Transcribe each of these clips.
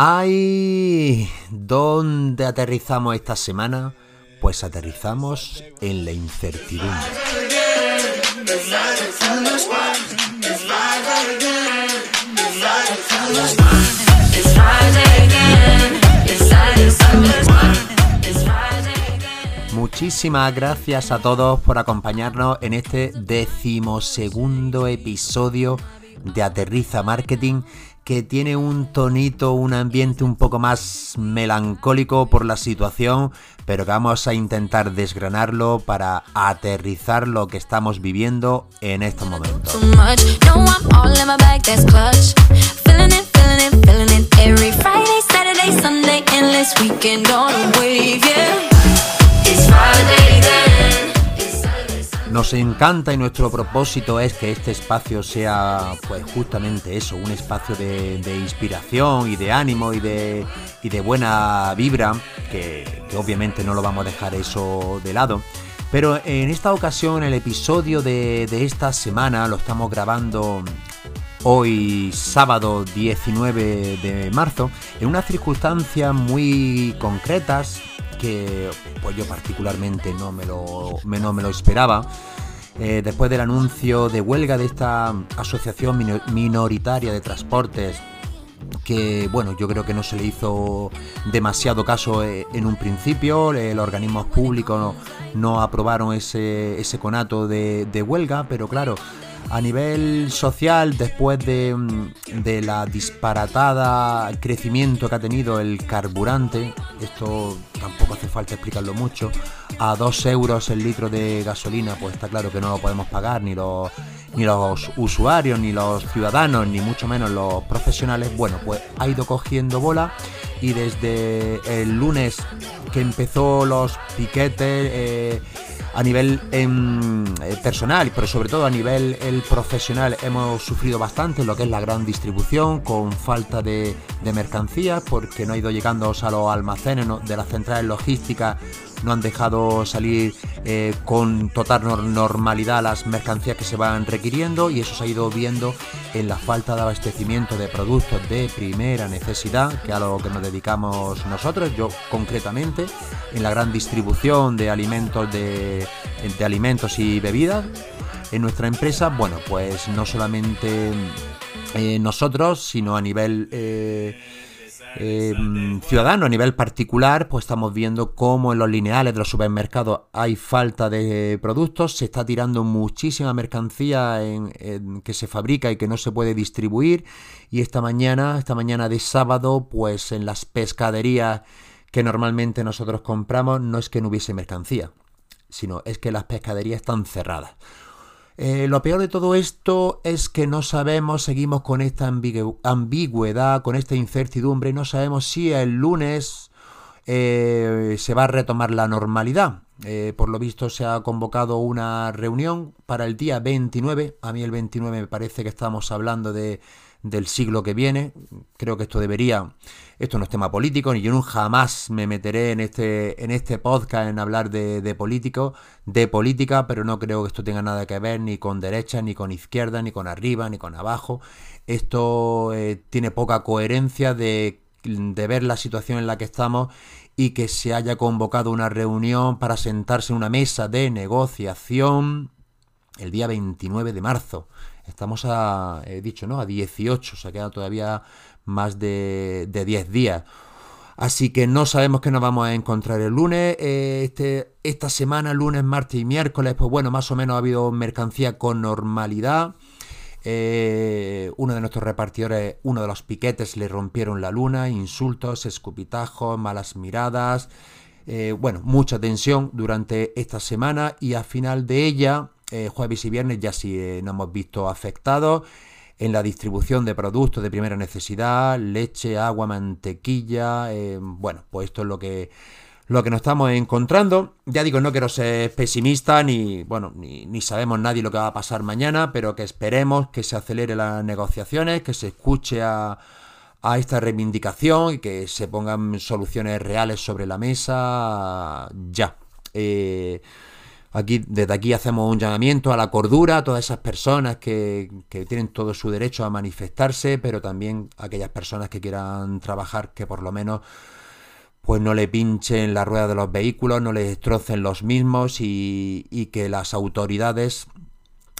Ay, ¿dónde aterrizamos esta semana? Pues aterrizamos en la incertidumbre. Muchísimas gracias a todos por acompañarnos en este decimosegundo episodio de Aterriza Marketing que tiene un tonito, un ambiente un poco más melancólico por la situación, pero que vamos a intentar desgranarlo para aterrizar lo que estamos viviendo en estos momentos. Nos encanta y nuestro propósito es que este espacio sea pues justamente eso, un espacio de, inspiración y de ánimo y de, de buena vibra, que, obviamente no lo vamos a dejar eso de lado. Pero en esta ocasión, el episodio de, de esta semana lo estamos grabando hoy sábado 19 de marzo, en unas circunstancias muy concretas que pues yo particularmente no me lo, no me lo esperaba. Eh, después del anuncio de huelga de esta asociación minoritaria de transportes, que bueno, yo creo que no se le hizo demasiado caso eh, en un principio, los organismos públicos no, aprobaron ese, ese conato de huelga, pero claro, a nivel social, después de, mm, de, la disparatada crecimiento que ha tenido el carburante, esto tampoco hace falta explicarlo mucho, a 2 euros el litro de gasolina, pues está claro que no lo podemos pagar ni los, ni los usuarios, ni los ciudadanos, ni mucho menos los profesionales. Bueno, pues ha ido cogiendo bola y desde el lunes que empezó los piquetes, eh, a nivel em, eh, personal, pero sobre todo a nivel el profesional, hemos sufrido bastante lo que es la gran distribución, con falta de, de mercancías, porque no ha ido llegando a los almacenes de las centrales logísticas no han dejado salir eh, con total normalidad las mercancías que se van requiriendo y eso se ha ido viendo en la falta de abastecimiento de productos de primera necesidad, que a lo que nos dedicamos nosotros, yo concretamente, en la gran distribución de alimentos, de, alimentos y bebidas. En nuestra empresa, bueno, pues no solamente eh, nosotros, sino a nivel eh, eh, ciudadano a nivel particular, pues estamos viendo cómo en los lineales de los supermercados hay falta de productos, se está tirando muchísima mercancía en, que se fabrica y que no se puede distribuir. Y esta mañana, esta mañana de sábado, pues en las pescaderías que normalmente nosotros compramos, no es que no hubiese mercancía, sino es que las pescaderías están cerradas. Eh, lo peor de todo esto es que no sabemos, seguimos con esta ambigüedad, con esta incertidumbre, no sabemos si el lunes eh, se va a retomar la normalidad. Eh, por lo visto se ha convocado una reunión para el día 29. A mí el 29 me parece que estamos hablando de del siglo que viene. Creo que esto debería, esto no es tema político, ni yo jamás me meteré en este, en este podcast en hablar de, de de política, pero no creo que esto tenga nada que ver ni con derecha, ni con izquierda, ni con arriba, ni con abajo. Esto eh, tiene poca coherencia de, de ver la situación en la que estamos y que se haya convocado una reunión para sentarse en una mesa de negociación el día 29 de marzo. Estamos a, he dicho, ¿no? A 18, se ha quedado todavía más de, de 10 días. Así que no sabemos qué nos vamos a encontrar el lunes. Eh, este, esta semana, lunes, martes y miércoles, pues bueno, más o menos ha habido mercancía con normalidad. Eh, uno de nuestros repartidores, uno de los piquetes, le rompieron la luna, insultos, escupitajos, malas miradas. Eh, bueno, mucha tensión durante esta semana y al final de ella eh, jueves y viernes ya sí eh, nos hemos visto afectados en la distribución de productos de primera necesidad, leche, agua, mantequilla, eh, bueno, pues esto es lo que lo que nos estamos encontrando. Ya digo, no quiero ser pesimista ni, bueno, ni, ni, sabemos nadie lo que va a pasar mañana, pero que esperemos que se acelere las negociaciones, que se escuche a, a esta reivindicación y que se pongan soluciones reales sobre la mesa ya. Aquí, desde aquí hacemos un llamamiento a la cordura a todas esas personas que, que, tienen todo su derecho a manifestarse, pero también a aquellas personas que quieran trabajar, que por lo menos pues no le pinchen la rueda de los vehículos, no le destrocen los mismos y, y que las autoridades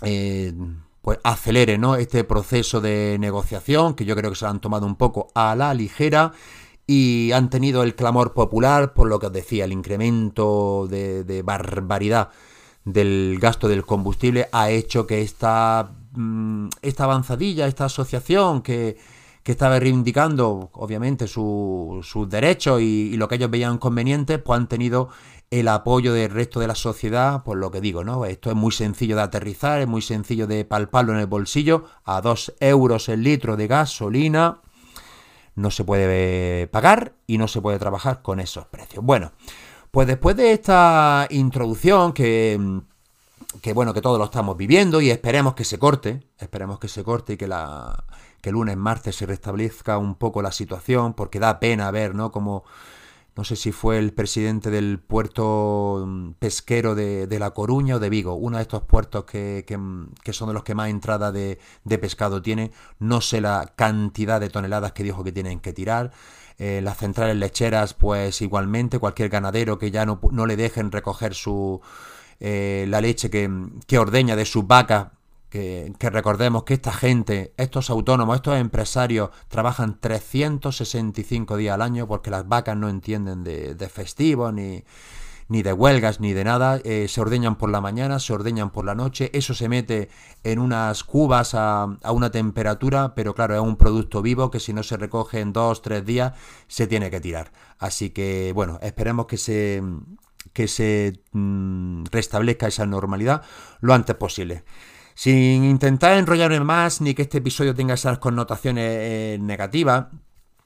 eh, pues aceleren ¿no? este proceso de negociación, que yo creo que se lo han tomado un poco a la ligera y han tenido el clamor popular por lo que os decía, el incremento de, barbaridad del gasto del combustible ha hecho que esta, mm, esta avanzadilla, esta asociación que, que estaba reivindicando obviamente sus derechos y, y, lo que ellos veían conveniente, pues han tenido el apoyo del resto de la sociedad, por lo que digo, ¿no? Esto es muy sencillo de aterrizar, es muy sencillo de palparlo en el bolsillo, a 2 euros el litro de gasolina, no se puede pagar y no se puede trabajar con esos precios. Bueno, pues después de esta introducción que, que bueno, que todos lo estamos viviendo y esperemos que se corte, esperemos que se corte y que la que lunes, martes se restablezca un poco la situación, porque da pena ver, ¿no? Como no sé si fue el presidente del puerto mm, pesquero de, La Coruña o de Vigo, uno de estos puertos que, son de los que más entrada de, pescado tiene, no sé la cantidad de toneladas que dijo que tienen que tirar. Eh, las centrales lecheras, pues igualmente, cualquier ganadero que ya no, no le dejen recoger su, eh, la leche que, que ordeña de sus vacas que, recordemos que esta gente, estos autónomos, estos empresarios, trabajan 365 días al año porque las vacas no entienden de, festivos, ni, ni de huelgas, ni de nada. Eh, se ordeñan por la mañana, se ordeñan por la noche. Eso se mete en unas cubas a, a, una temperatura, pero claro, es un producto vivo que si no se recoge en dos, tres días, se tiene que tirar. Así que, bueno, esperemos que se que se mm, restablezca esa normalidad lo antes posible. Sin intentar enrollarme más ni que este episodio tenga esas connotaciones eh, negativas,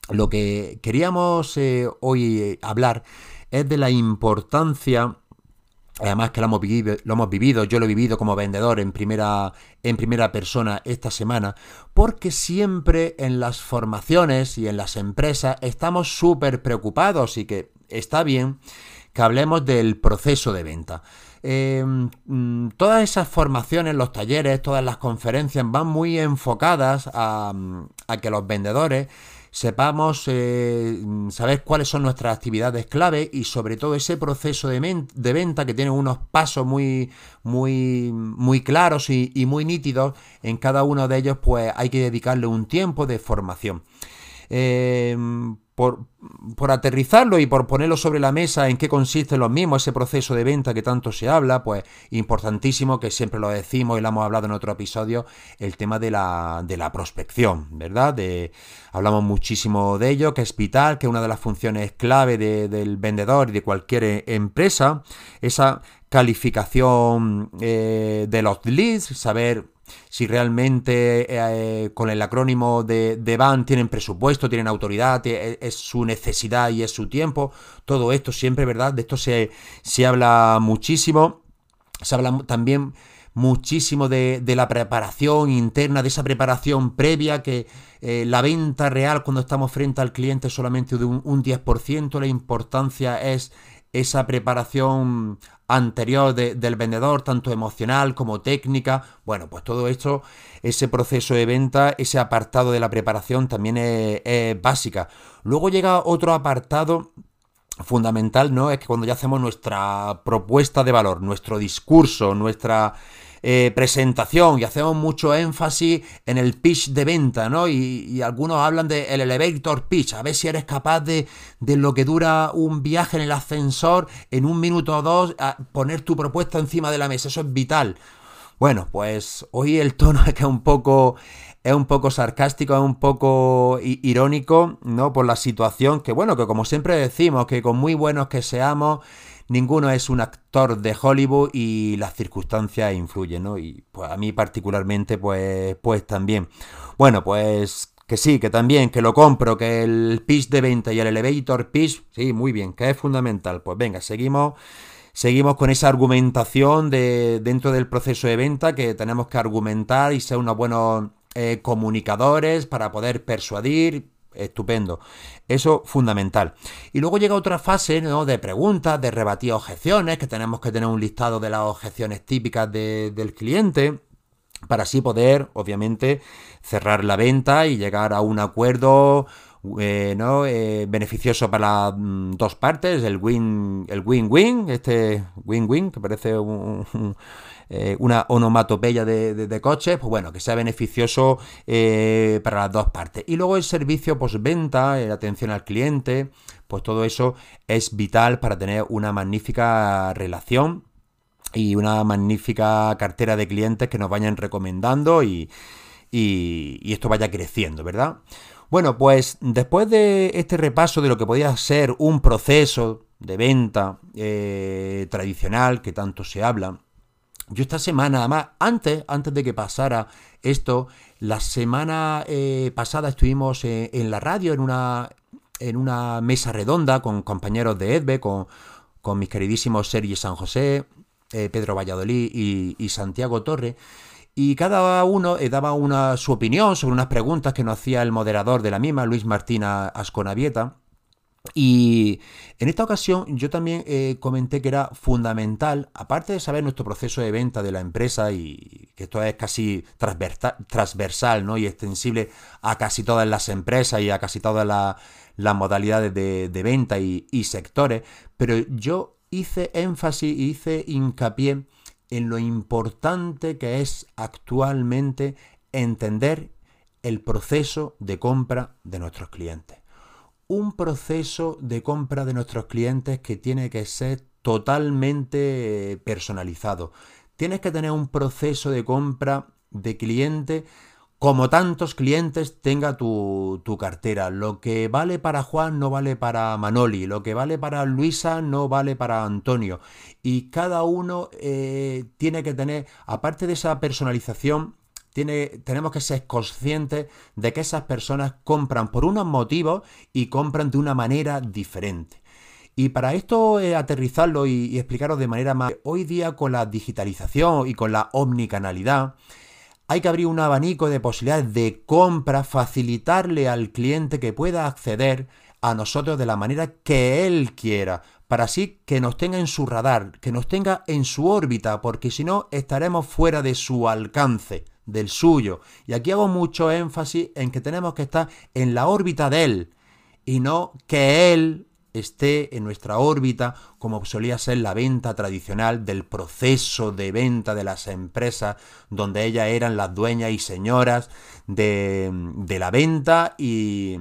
lo que queríamos eh, hoy eh, hablar es de la importancia Además que lo hemos, vivido, lo hemos vivido, yo lo he vivido como vendedor en primera, en primera persona esta semana, porque siempre en las formaciones y en las empresas estamos súper preocupados y que está bien que hablemos del proceso de venta. Em, mm, todas esas formaciones, los talleres, todas las conferencias van muy enfocadas a, mm, que los vendedores sepamos eh, mm, saber cuáles son nuestras actividades clave y sobre todo ese proceso de, venta que tiene unos pasos muy, muy, muy claros y, muy nítidos. En cada uno de ellos pues hay que dedicarle un tiempo de formación. Eh, por, por, aterrizarlo y por ponerlo sobre la mesa en qué consiste lo mismo, ese proceso de venta que tanto se habla, pues importantísimo, que siempre lo decimos y lo hemos hablado en otro episodio, el tema de la, de la prospección, ¿verdad? Hablamos muchísimo de ello, que es vital, que es una de las funciones clave del vendedor y de cualquier empresa, esa calificación eh, de los leads, saber si realmente eh, con el acrónimo de, de VAN tienen presupuesto, tienen autoridad, e, es, su necesidad y es su tiempo. Todo esto siempre, ¿verdad? De esto se, se habla muchísimo. Se habla también muchísimo de, de, la preparación interna, de esa preparación previa, que eh, la venta real cuando estamos frente al cliente es solamente de un, un 10%, la importancia es esa preparación anterior del vendedor, tanto emocional como técnica. Bueno, pues todo esto, ese proceso de venta, ese apartado de la preparación también es, es básica. Luego llega otro apartado fundamental, ¿no? Es que cuando ya hacemos nuestra propuesta de valor, nuestro discurso, nuestra eh, presentación y hacemos mucho énfasis en el pitch de venta, ¿no? Y, algunos hablan del el elevator pitch, a ver si eres capaz de, de lo que dura un viaje en el ascensor, en un minuto o dos, a poner tu propuesta encima de la mesa, eso es vital. Bueno, pues hoy el tono es que es un poco es un poco sarcástico, es un poco irónico, ¿no? Por la situación que, bueno, que como siempre decimos, que con muy buenos que seamos, ninguno es un actor de Hollywood y las circunstancias influyen, ¿no? Y pues a mí particularmente, pues, pues también. Bueno, pues que sí, que también, que lo compro, que el pitch de venta y el elevator pitch, sí, muy bien, que es fundamental. Pues venga, seguimos. Seguimos con esa argumentación de dentro del proceso de venta que tenemos que argumentar y ser unos buenos eh, comunicadores para poder persuadir, estupendo. Eso fundamental. Y luego llega otra fase ¿no? de preguntas, de rebatir objeciones, que tenemos que tener un listado de las objeciones típicas del cliente para así poder, obviamente, cerrar la venta y llegar a un acuerdo eh, ¿no? Eh, beneficioso para las mm, dos partes, el win, el win-win, este win-win, que parece eh, una onomatopeya de, coches, pues bueno, que sea beneficioso para las dos partes. Y luego el servicio postventa, la atención al cliente, pues todo eso es vital para tener una magnífica relación y una magnífica cartera de clientes que nos vayan recomendando y, esto vaya creciendo, ¿verdad? Bueno, pues después de este repaso de lo que podía ser un proceso de venta eh, tradicional que tanto se habla, yo esta semana, además, antes, antes de que pasara esto, la semana eh, pasada estuvimos eh, en la radio en una, en una mesa redonda con compañeros de EDBE, con, con mis queridísimos Sergi San José, eh, Pedro Valladolid y, Santiago Torre, y cada uno eh, daba una, su opinión sobre unas preguntas que nos hacía el moderador de la misma, Luis Martina Asconavieta. Y en esta ocasión yo también eh, comenté que era fundamental, aparte de saber nuestro proceso de venta de la empresa y que esto es casi transversal ¿no? y extensible a casi todas las empresas y a casi todas las modalidades de, venta y, y sectores, pero yo hice énfasis y hice hincapié en lo importante que es actualmente entender el proceso de compra de nuestros clientes. Un proceso de compra de nuestros clientes que tiene que ser totalmente personalizado. Tienes que tener un proceso de compra de cliente como tantos clientes tenga tu, cartera. Lo que vale para Juan no vale para Manoli, lo que vale para Luisa no vale para Antonio. Y cada uno eh, tiene que tener, aparte de esa personalización, tenemos que ser conscientes de que esas personas compran por unos motivos y compran de una manera diferente. Y para esto eh, aterrizarlo y, y explicaros de manera más, hoy día con la digitalización y con la omnicanalidad, hay que abrir un abanico de posibilidades de compra, facilitarle al cliente que pueda acceder a nosotros de la manera que él quiera, para así que nos tenga en su radar, que nos tenga en su órbita, porque si no estaremos fuera de su alcance, del suyo. Y aquí hago mucho énfasis en que tenemos que estar en la órbita de él y no que él esté en nuestra órbita como solía ser la venta tradicional del proceso de venta de las empresas donde ellas eran las dueñas y señoras de, de la venta y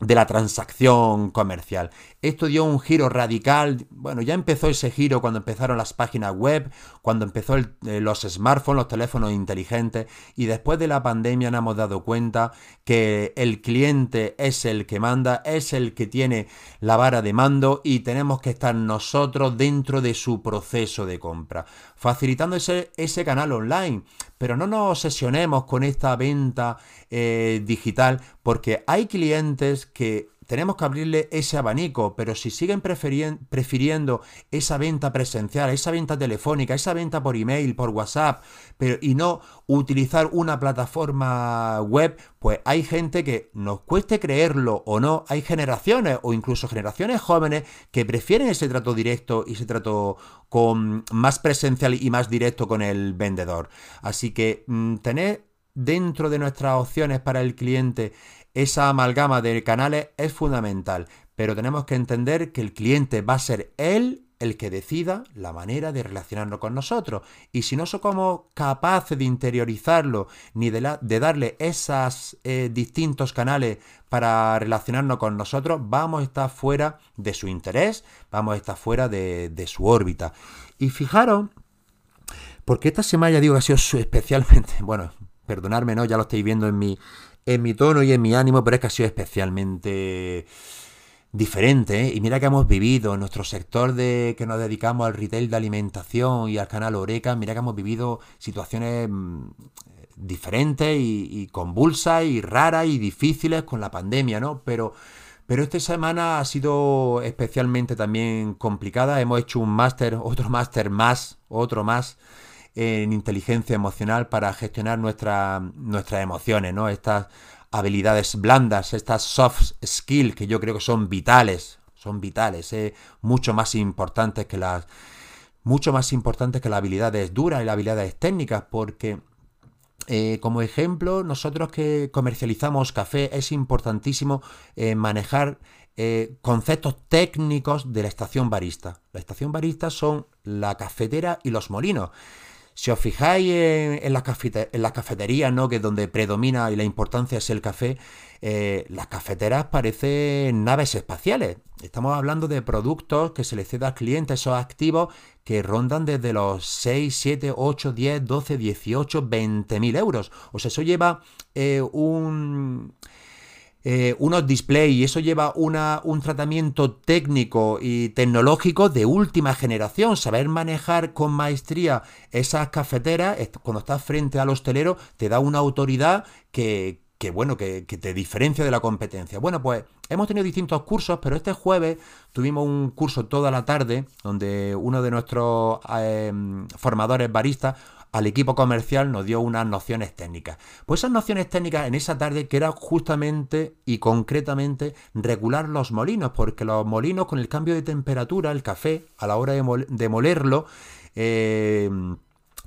de la transacción comercial. Esto dio un giro radical, bueno, ya empezó ese giro cuando empezaron las páginas web, cuando empezó eh, los smartphones, los teléfonos inteligentes y después de la pandemia nos hemos dado cuenta que el cliente es el que manda, es el que tiene la vara de mando y tenemos que estar nosotros dentro de su proceso de compra, facilitando ese, ese canal online. Pero no nos obsesionemos con esta venta eh, digital porque hay clientes que tenemos que abrirle ese abanico, pero si siguen prefiriendo esa venta presencial, esa venta telefónica, esa venta por email, por WhatsApp, pero, y no utilizar una plataforma web, pues hay gente que nos cueste creerlo o no, hay generaciones o incluso generaciones jóvenes que prefieren ese trato directo y ese trato con más presencial y más directo con el vendedor. Así que mm, tener dentro de nuestras opciones para el cliente esa amalgama de canales es fundamental, pero tenemos que entender que el cliente va a ser él el que decida la manera de relacionarnos con nosotros. Y si no somos capaces de interiorizarlo ni de, darle esos eh, distintos canales para relacionarnos con nosotros, vamos a estar fuera de su interés, vamos a estar fuera de, de su órbita. Y fijaros, porque esta semana ya digo que ha sido especialmente, bueno, perdonadme, ¿no? Ya lo estáis viendo en mi, en mi tono y en mi ánimo, pero es que ha sido especialmente diferente. ¿eh? Y mira que hemos vivido en nuestro sector de que nos dedicamos al retail de alimentación y al canal Oreca, mira que hemos vivido situaciones mm, diferentes y, convulsas y raras y difíciles con la pandemia, ¿no? Pero, pero esta semana ha sido especialmente también complicada. Hemos hecho un máster, otro máster más, otro más en inteligencia emocional para gestionar nuestras emociones, ¿no? Estas habilidades blandas, estas soft skills que yo creo que son vitales, son vitales, eh, mucho más importantes que las mucho más importantes que las habilidades duras y las habilidades técnicas, porque eh, como ejemplo, nosotros que comercializamos café, es importantísimo eh, manejar conceptos técnicos de la estación barista. La estación barista son la cafetera y los molinos. Si os fijáis en, la cafetería, ¿no? que es donde predomina y la importancia es el café, eh, las cafeteras parecen naves espaciales. Estamos hablando de productos que se les cede al cliente, esos activos que rondan desde los 6, 7, 8, 10, 12, 18, 20 mil euros. O sea, eso lleva eh, un eh, unos displays y eso lleva un tratamiento técnico y tecnológico de última generación. Saber manejar con maestría esas cafeteras cuando estás frente al hostelero te da una autoridad que, bueno, que, te diferencia de la competencia. Bueno, pues hemos tenido distintos cursos, pero este jueves tuvimos un curso toda la tarde donde uno de nuestros eh, formadores baristas al equipo comercial nos dio unas nociones técnicas. Pues esas nociones técnicas en esa tarde que era justamente y concretamente regular los molinos, porque los molinos con el cambio de temperatura, el café, a la hora de, molerlo, eh,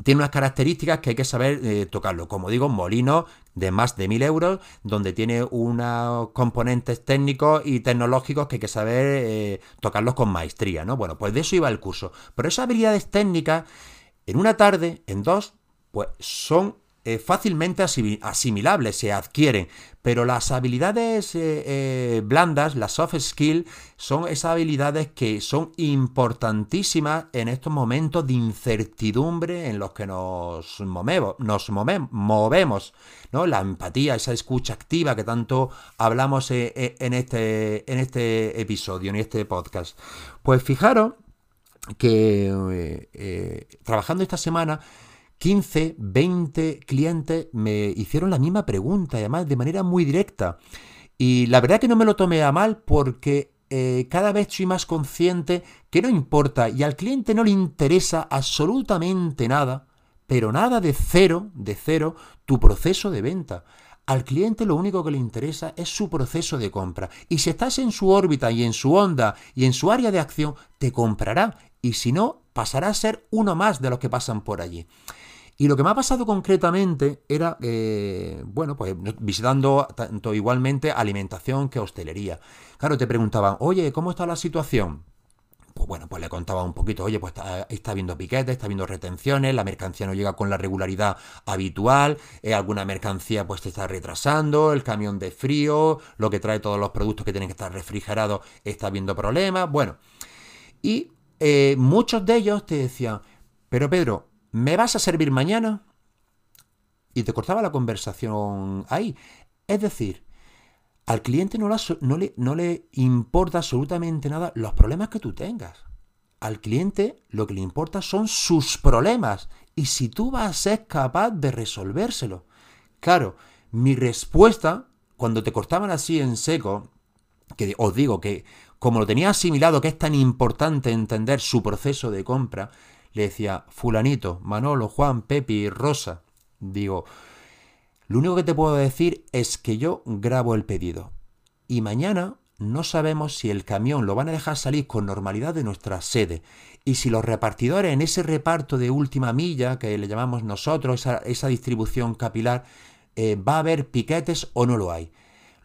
tiene unas características que hay que saber eh, tocarlo. Como digo, molinos de más de mil euros, donde tiene unos componentes técnicos y tecnológicos que hay que saber eh, tocarlos con maestría, ¿no? Bueno, pues de eso iba el curso. Pero esas habilidades técnicas en una tarde, en dos, pues son eh, fácilmente asimilables, se adquieren, pero las habilidades eh, eh, blandas, las soft skills, son esas habilidades que son importantísimas en estos momentos de incertidumbre en los que nos movemos, ¿no? La empatía, esa escucha activa que tanto hablamos en este, en este episodio, en este podcast. Pues fijaros que eh, eh, trabajando esta semana, 15, 20 clientes me hicieron la misma pregunta, además de manera muy directa. Y la verdad que no me lo tomé a mal porque eh, cada vez soy más consciente que no importa y al cliente no le interesa absolutamente nada, pero nada de cero, de cero, tu proceso de venta. Al cliente lo único que le interesa es su proceso de compra. Y si estás en su órbita y en su onda y en su área de acción, te comprará y si no, pasará a ser uno más de los que pasan por allí. Y lo que me ha pasado concretamente era, eh, bueno, pues visitando tanto igualmente alimentación que hostelería. Claro, te preguntaban, oye, ¿cómo está la situación? Pues bueno, pues le contaba un poquito, oye, pues está, está viendo piquetes, está viendo retenciones, la mercancía no llega con la regularidad habitual, eh, alguna mercancía pues te está retrasando, el camión de frío, lo que trae todos los productos que tienen que estar refrigerados está viendo problemas, bueno. Y eh, muchos de ellos te decían, pero Pedro, ¿me vas a servir mañana? Y te cortaba la conversación ahí. Es decir, al cliente no, le, no le importa absolutamente nada los problemas que tú tengas. Al cliente lo que le importa son sus problemas y si tú vas a ser capaz de resolvérselo. Claro, mi respuesta, cuando te cortaban así en seco, que os digo que como lo tenía asimilado que es tan importante entender su proceso de compra, le decía, fulanito, Manolo, Juan, Pepi, Rosa, digo, lo único que te puedo decir es que yo grabo el pedido y mañana no sabemos si el camión lo van a dejar salir con normalidad de nuestra sede y si los repartidores en ese reparto de última milla que le llamamos nosotros, esa, distribución capilar, eh, va a haber piquetes o no lo hay.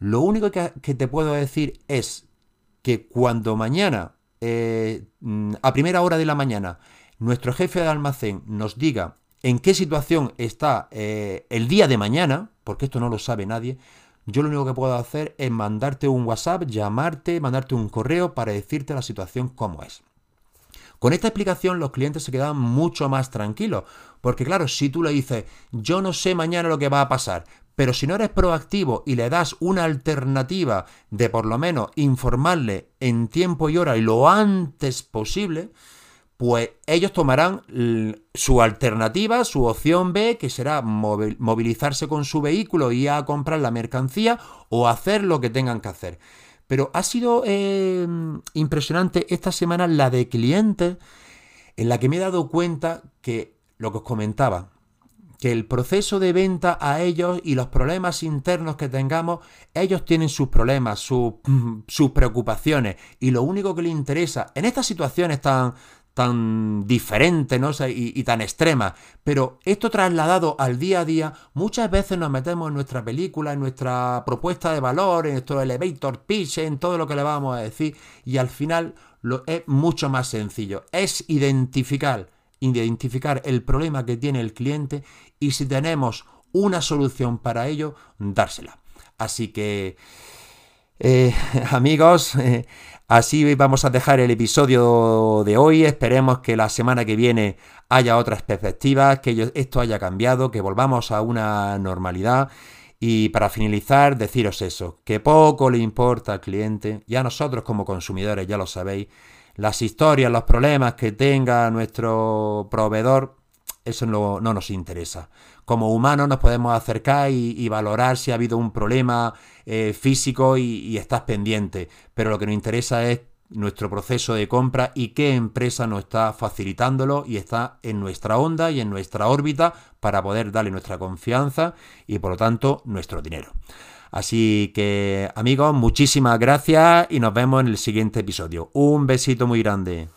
Lo único que te puedo decir es que cuando mañana, eh, mm, a primera hora de la mañana, nuestro jefe de almacén nos diga en qué situación está eh, el día de mañana, porque esto no lo sabe nadie, yo lo único que puedo hacer es mandarte un WhatsApp, llamarte, mandarte un correo para decirte la situación como es. Con esta explicación los clientes se quedan mucho más tranquilos, porque claro, si tú le dices, yo no sé mañana lo que va a pasar, pero si no eres proactivo y le das una alternativa de por lo menos informarle en tiempo y hora y lo antes posible, pues ellos tomarán su alternativa, su opción B, que será movilizarse con su vehículo y a comprar la mercancía o hacer lo que tengan que hacer. Pero ha sido eh, impresionante esta semana la de clientes en la que me he dado cuenta que lo que os comentaba, que el proceso de venta a ellos y los problemas internos que tengamos, ellos tienen sus problemas, sus preocupaciones y lo único que les interesa en estas situaciones tan, tan diferentes ¿no? y, tan extremas, pero esto trasladado al día a día, muchas veces nos metemos en nuestra película, en nuestra propuesta de valor, en nuestro elevator pitch, en todo lo que le vamos a decir y al final lo, es mucho más sencillo, es identificar identificar el problema que tiene el cliente y si tenemos una solución para ello, dársela. Así que, eh, amigos, eh, así vamos a dejar el episodio de hoy. Esperemos que la semana que viene haya otras perspectivas, que esto haya cambiado, que volvamos a una normalidad. Y para finalizar, deciros eso, que poco le importa al cliente, ya nosotros como consumidores ya lo sabéis, las historias, los problemas que tenga nuestro proveedor, eso no, nos interesa. Como humanos nos podemos acercar y, valorar si ha habido un problema eh, físico y, y estás pendiente, pero lo que nos interesa es nuestro proceso de compra y qué empresa nos está facilitándolo y está en nuestra onda y en nuestra órbita para poder darle nuestra confianza y por lo tanto nuestro dinero. Así que amigos, muchísimas gracias y nos vemos en el siguiente episodio. Un besito muy grande.